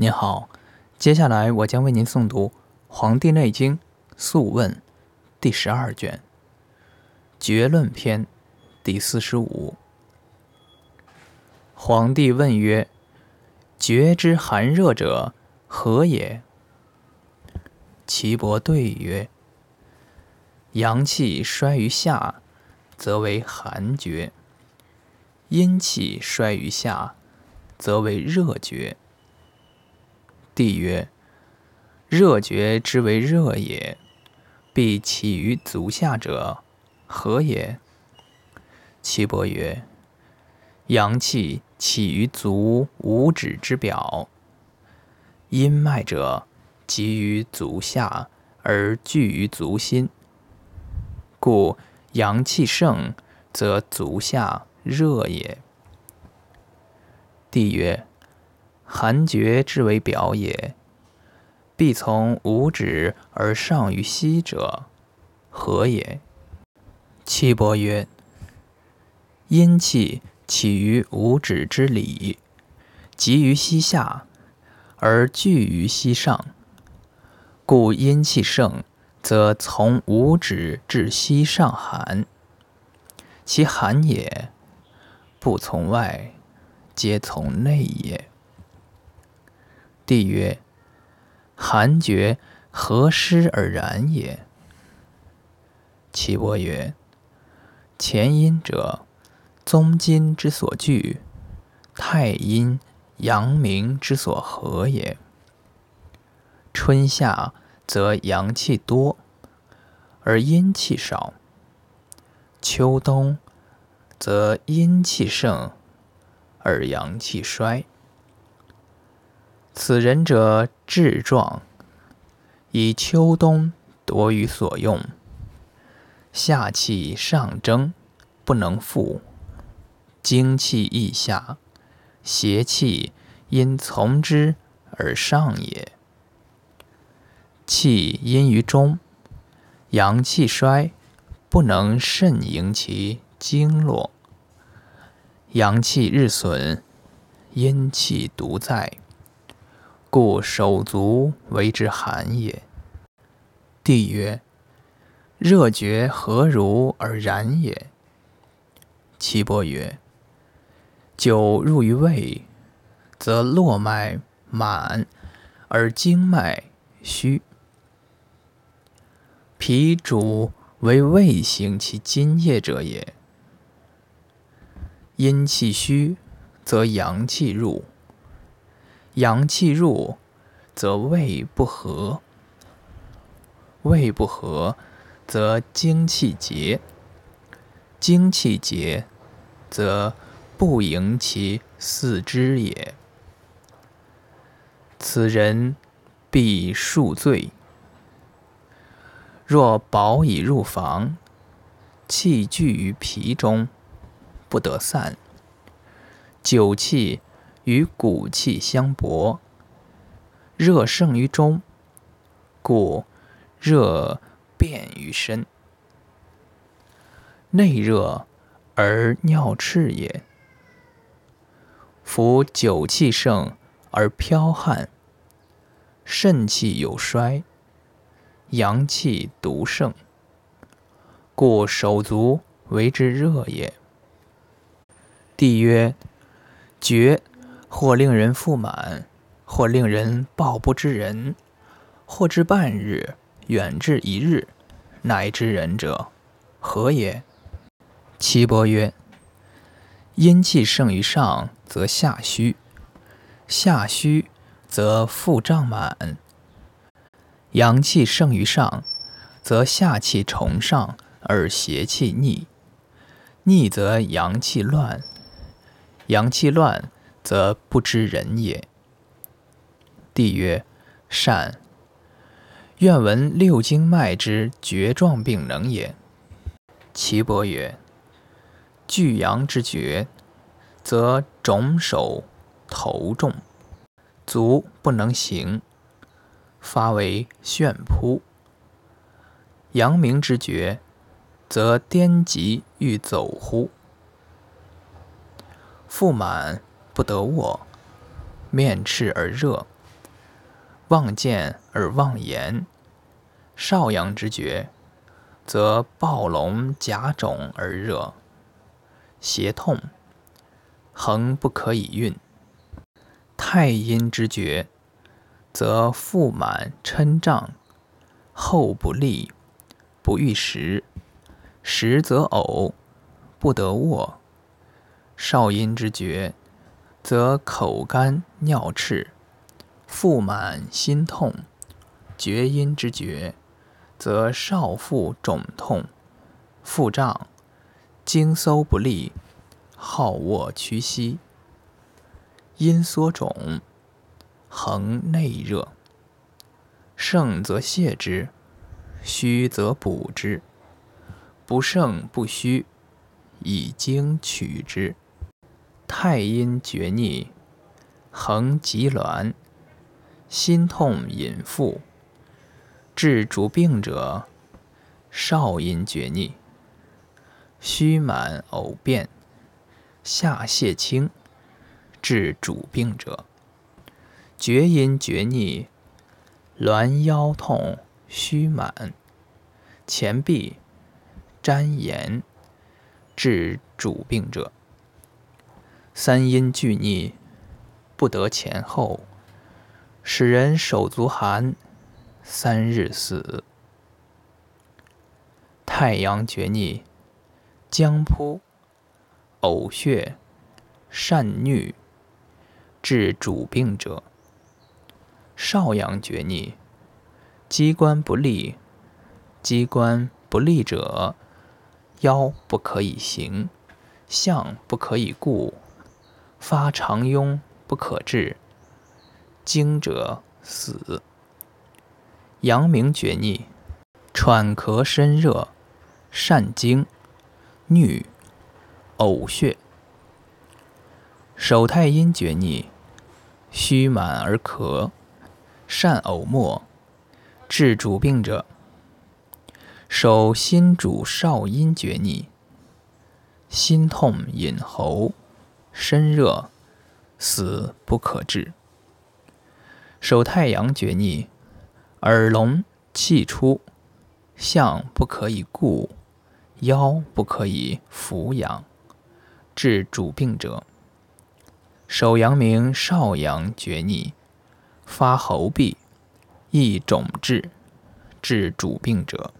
您好，接下来我将为您诵读《黄帝内经·素问》第十二卷《绝论篇》第四十五。皇帝问曰：“绝之寒热者何也？”岐伯对曰：“阳气衰于下，则为寒厥；阴气衰于下，则为热厥。”帝曰：“热厥之为热也，必起于足下者，何也？”岐伯曰：“阳气起于足五指之表，阴脉者集于足下而聚于足心，故阳气盛，则足下热也。”帝曰。寒厥之为表也，必从五指而上于膝者，何也？岐伯曰：阴气起于五指之里，集于膝下，而聚于膝上，故阴气盛，则从五指至膝上寒。其寒也，不从外，皆从内也。帝曰：“寒厥何湿而然也？”岐伯曰：“前阴者，宗筋之所聚；太阴、阳明之所合也。春夏则阳气多，而阴气少；秋冬则阴气盛，而阳气衰。”此人者志壮，以秋冬夺于所用；夏气上蒸，不能复；精气亦下，邪气因从之而上也。气阴于中，阳气衰，不能肾营其经络；阳气日损，阴气独在。故手足为之寒也。帝曰：热厥何如而然也？岐伯曰：久入于胃，则络脉满而经脉虚。脾主为胃行其津液者也。阴气虚，则阳气入。阳气入，则胃不和；胃不和，则精气结；精气结，则不盈其四肢也。此人必数醉。若饱以入房，气聚于脾中，不得散，酒气。与骨气相搏，热盛于中，故热变于身。内热而尿赤也。夫酒气盛而剽汗，肾气有衰，阳气独盛，故手足为之热也。帝曰：厥。或令人腹满，或令人抱不知人，或至半日，远至一日，乃知人者，何也？岐伯曰：阴气盛于上，则下虚；下虚，则腹胀满；阳气盛于上，则下气重上而邪气逆；逆则阳气乱；阳气乱。则不知人也。帝曰：善。愿闻六经脉之厥状病能也。岐伯曰：巨阳之厥，则肿手头重，足不能行，发为眩扑；阳明之厥，则颠疾欲走乎，腹满。不得卧，面赤而热，望见而忘言。少阳之厥，则暴龙甲肿而热，胁痛，恒不可以运。太阴之厥，则腹满嗔胀，后不利，不欲食，食则呕，不得卧。少阴之厥，则口干尿赤，腹满心痛。厥阴之厥，则少腹肿痛，腹胀，经搜不利，好卧屈膝。阴缩肿，恒内热。盛则泻之，虚则补之。不盛不虚，以精取之。太阴厥逆，恒急挛，心痛隐腹。治主病者，少阴厥逆，虚满呕便，下泄清。治主病者，厥阴厥逆，挛腰痛，虚满，前臂粘炎。治主病者，三阴俱逆，不得前后，使人手足寒，三日死。太阳厥逆，僵扑，呕血，善衄。治主病者，少阳厥逆，机关不利。机关不利者，腰不可以行，项不可以固，发长痈不可治，惊者死。阳明厥逆，喘咳身热，善惊，衄，呕血。手太阴厥逆，虚满而咳，善呕沫。治主病者，手心主少阴厥逆，心痛隐喉，身热，死不可治。手太阳厥逆，耳聋气出，项不可以固，腰不可以俯仰。治主病者。手阳明少阳厥逆，发喉痹，易肿滞，治主病者。